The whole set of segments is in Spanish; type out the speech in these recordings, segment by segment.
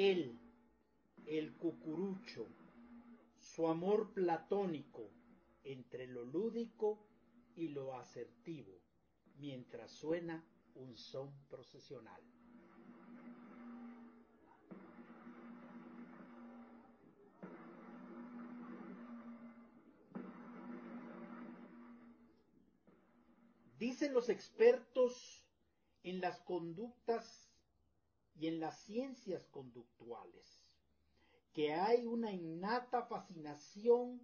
Él, el cucurucho, su amor platónico entre lo lúdico y lo asertivo, mientras suena un son procesional. Dicen los expertos en las conductas y en las ciencias conductuales que hay una innata fascinación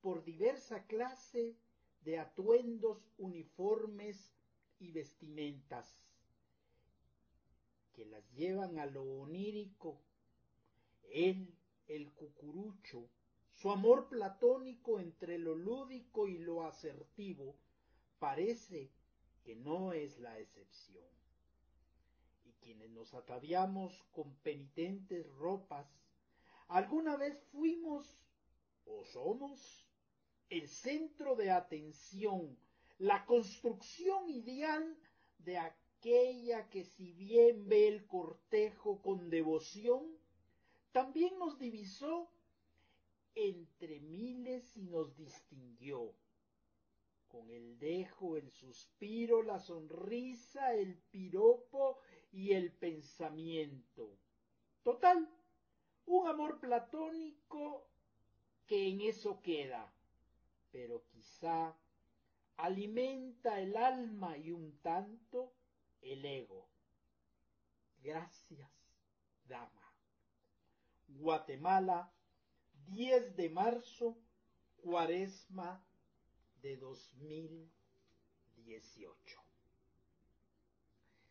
por diversa clase de atuendos, uniformes y vestimentas que las llevan a lo onírico. Él, el cucurucho, su amor platónico entre lo lúdico y lo asertivo, parece que no es la excepción. Quienes nos ataviamos con penitentes ropas, alguna vez fuimos o somos el centro de atención, la construcción ideal de aquella que si bien ve el cortejo con devoción, también nos divisó entre miles y nos distinguió con el dejo, el suspiro, la sonrisa, el piropo y el pensamiento. Total, un amor platónico que en eso queda, pero quizá alimenta el alma y un tanto el ego. Gracias, dama. Guatemala, 10 de marzo, cuaresma de 2018.